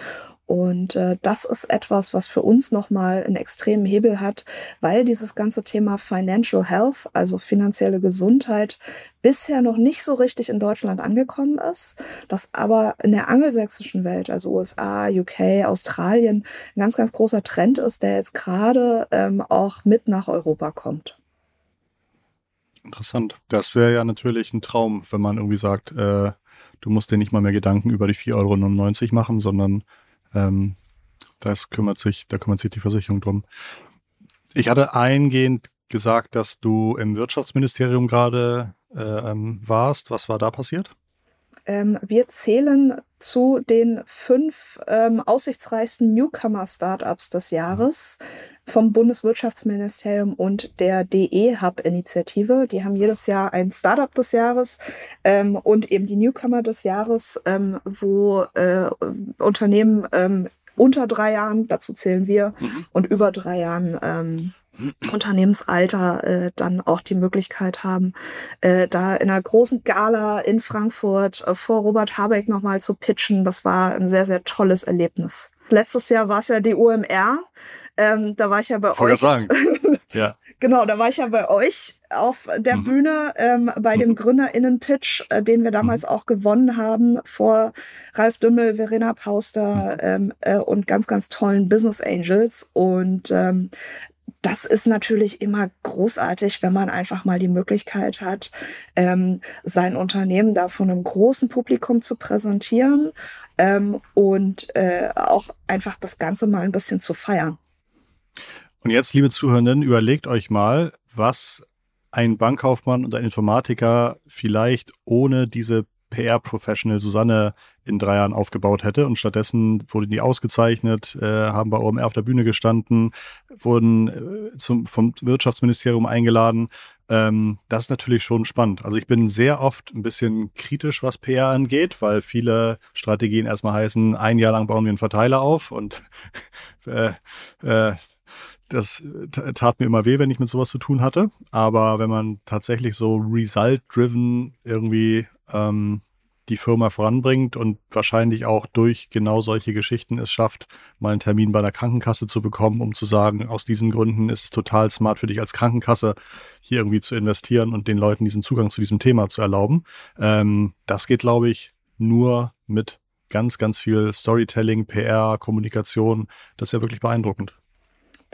[SPEAKER 1] Und äh, das ist etwas, was für uns nochmal einen extremen Hebel hat, weil dieses ganze Thema Financial Health, also finanzielle Gesundheit, bisher noch nicht so richtig in Deutschland angekommen ist, das aber in der angelsächsischen Welt, also USA, UK, Australien, ein ganz, ganz großer Trend ist, der jetzt gerade ähm, auch mit nach Europa kommt.
[SPEAKER 2] Interessant. Das wäre ja natürlich ein Traum, wenn man irgendwie sagt, äh, du musst dir nicht mal mehr Gedanken über die 4,99 Euro machen, sondern ähm, das kümmert sich, da kümmert sich die Versicherung drum. Ich hatte eingehend gesagt, dass du im Wirtschaftsministerium gerade äh, ähm, warst. Was war da passiert?
[SPEAKER 1] Ähm, wir zählen zu den fünf ähm, aussichtsreichsten Newcomer-Startups des Jahres vom Bundeswirtschaftsministerium und der DE-Hub-Initiative. Die haben jedes Jahr ein Startup des Jahres ähm, und eben die Newcomer des Jahres, ähm, wo äh, Unternehmen ähm, unter drei Jahren, dazu zählen wir, mhm. und über drei Jahren ähm, Unternehmensalter äh, dann auch die Möglichkeit haben, äh, da in einer großen Gala in Frankfurt äh, vor Robert Habeck nochmal zu pitchen. Das war ein sehr, sehr tolles Erlebnis. Letztes Jahr war es ja die UMR. Ähm, da war ich ja bei
[SPEAKER 2] Voll euch. sagen. (laughs)
[SPEAKER 1] ja. Genau, da war ich ja bei euch auf der mhm. Bühne ähm, bei dem mhm. GründerInnen-Pitch, äh, den wir damals mhm. auch gewonnen haben, vor Ralf Dümmel, Verena Pauster mhm. ähm, äh, und ganz, ganz tollen Business Angels. Und ähm, das ist natürlich immer großartig, wenn man einfach mal die Möglichkeit hat, ähm, sein Unternehmen da von einem großen Publikum zu präsentieren ähm, und äh, auch einfach das Ganze mal ein bisschen zu feiern.
[SPEAKER 2] Und jetzt, liebe Zuhörenden, überlegt euch mal, was ein Bankkaufmann und ein Informatiker vielleicht ohne diese PR-Professional Susanne in drei Jahren aufgebaut hätte. Und stattdessen wurden die ausgezeichnet, äh, haben bei OMR auf der Bühne gestanden, wurden äh, zum, vom Wirtschaftsministerium eingeladen. Ähm, das ist natürlich schon spannend. Also ich bin sehr oft ein bisschen kritisch, was PR angeht, weil viele Strategien erstmal heißen, ein Jahr lang bauen wir einen Verteiler auf und (laughs) äh, äh, das tat mir immer weh, wenn ich mit sowas zu tun hatte. Aber wenn man tatsächlich so result-driven irgendwie ähm, die Firma voranbringt und wahrscheinlich auch durch genau solche Geschichten es schafft, mal einen Termin bei der Krankenkasse zu bekommen, um zu sagen, aus diesen Gründen ist es total smart für dich als Krankenkasse, hier irgendwie zu investieren und den Leuten diesen Zugang zu diesem Thema zu erlauben. Ähm, das geht, glaube ich, nur mit ganz, ganz viel Storytelling, PR, Kommunikation. Das ist ja wirklich beeindruckend.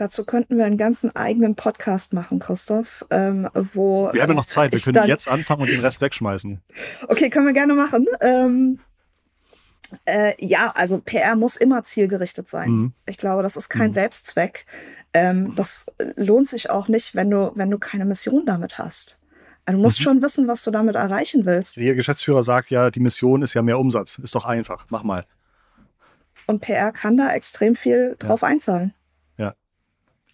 [SPEAKER 1] Dazu könnten wir einen ganzen eigenen Podcast machen, Christoph, ähm, wo.
[SPEAKER 2] Wir haben ja noch Zeit, wir können jetzt anfangen und den Rest wegschmeißen.
[SPEAKER 1] Okay, können wir gerne machen. Ähm, äh, ja, also PR muss immer zielgerichtet sein. Mhm. Ich glaube, das ist kein mhm. Selbstzweck. Ähm, das lohnt sich auch nicht, wenn du, wenn du keine Mission damit hast. Also du musst mhm. schon wissen, was du damit erreichen willst.
[SPEAKER 2] Ihr Geschäftsführer sagt ja, die Mission ist ja mehr Umsatz. Ist doch einfach. Mach mal.
[SPEAKER 1] Und PR kann da extrem viel drauf ja. einzahlen.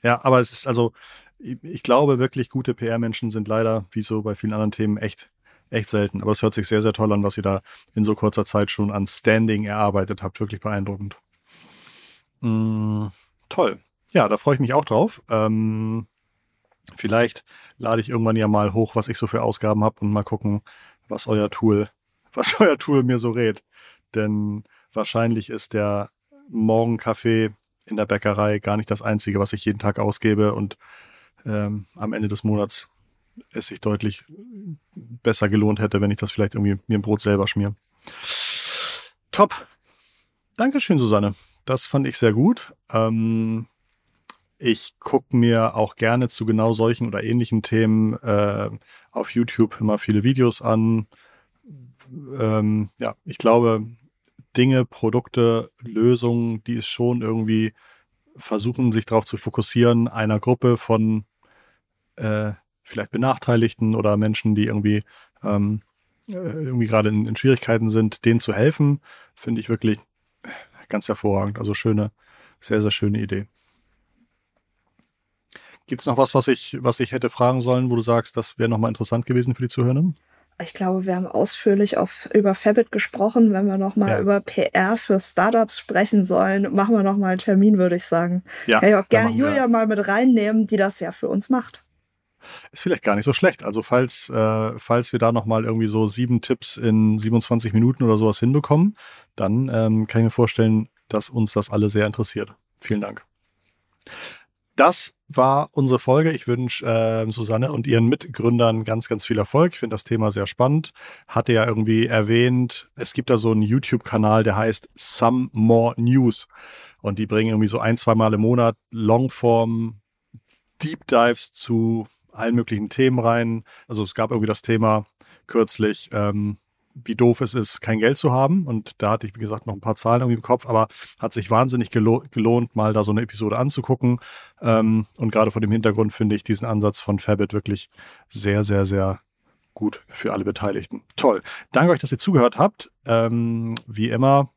[SPEAKER 2] Ja, aber es ist also, ich glaube wirklich, gute PR-Menschen sind leider, wie so bei vielen anderen Themen, echt, echt selten. Aber es hört sich sehr, sehr toll an, was ihr da in so kurzer Zeit schon an Standing erarbeitet habt. Wirklich beeindruckend. Mm, toll. Ja, da freue ich mich auch drauf. Ähm, vielleicht lade ich irgendwann ja mal hoch, was ich so für Ausgaben habe und mal gucken, was euer Tool, (laughs) was euer Tool mir so rät. Denn wahrscheinlich ist der Morgenkaffee in der Bäckerei gar nicht das einzige, was ich jeden Tag ausgebe und ähm, am Ende des Monats es sich deutlich besser gelohnt hätte, wenn ich das vielleicht irgendwie mir ein Brot selber schmier. Top. Dankeschön, Susanne. Das fand ich sehr gut. Ähm, ich gucke mir auch gerne zu genau solchen oder ähnlichen Themen äh, auf YouTube immer viele Videos an. Ähm, ja, ich glaube, Dinge, Produkte, Lösungen, die es schon irgendwie versuchen, sich darauf zu fokussieren, einer Gruppe von äh, vielleicht Benachteiligten oder Menschen, die irgendwie ähm, äh, irgendwie gerade in, in, Schwierigkeiten sind, denen zu helfen, finde ich wirklich ganz hervorragend. Also schöne, sehr, sehr schöne Idee. Gibt es noch was, was ich, was ich hätte fragen sollen, wo du sagst, das wäre nochmal interessant gewesen für die Zuhörenden?
[SPEAKER 1] Ich glaube, wir haben ausführlich auf, über Fabit gesprochen. Wenn wir nochmal ja. über PR für Startups sprechen sollen, machen wir nochmal einen Termin, würde ich sagen. Ja, Kann ich auch gerne Julia mal mit reinnehmen, die das ja für uns macht.
[SPEAKER 2] Ist vielleicht gar nicht so schlecht. Also falls, äh, falls wir da nochmal irgendwie so sieben Tipps in 27 Minuten oder sowas hinbekommen, dann ähm, kann ich mir vorstellen, dass uns das alle sehr interessiert. Vielen Dank. Das war unsere Folge. Ich wünsche äh, Susanne und ihren Mitgründern ganz, ganz viel Erfolg. Ich finde das Thema sehr spannend. Hatte ja irgendwie erwähnt, es gibt da so einen YouTube-Kanal, der heißt Some More News. Und die bringen irgendwie so ein, zwei Mal im Monat Longform Deep Dives zu allen möglichen Themen rein. Also es gab irgendwie das Thema kürzlich, ähm, wie doof es ist, kein Geld zu haben. Und da hatte ich, wie gesagt, noch ein paar Zahlen irgendwie im Kopf, aber hat sich wahnsinnig gelo gelohnt, mal da so eine Episode anzugucken. Ähm, und gerade vor dem Hintergrund finde ich diesen Ansatz von Fabit wirklich sehr, sehr, sehr gut für alle Beteiligten. Toll. Danke euch, dass ihr zugehört habt. Ähm, wie immer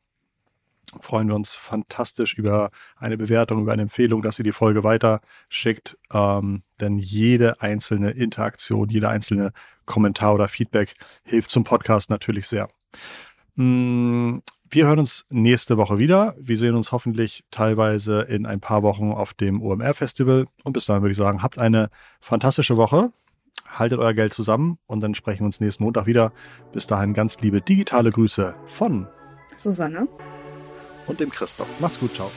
[SPEAKER 2] freuen wir uns fantastisch über eine Bewertung, über eine Empfehlung, dass ihr die Folge weiter schickt. Ähm, denn jede einzelne Interaktion, jeder einzelne Kommentar oder Feedback hilft zum Podcast natürlich sehr. Mm, wir hören uns nächste Woche wieder. Wir sehen uns hoffentlich teilweise in ein paar Wochen auf dem OMR-Festival. Und bis dahin würde ich sagen, habt eine fantastische Woche. Haltet euer Geld zusammen und dann sprechen wir uns nächsten Montag wieder. Bis dahin ganz liebe digitale Grüße von
[SPEAKER 1] Susanne
[SPEAKER 2] und dem Christoph. Macht's gut, ciao.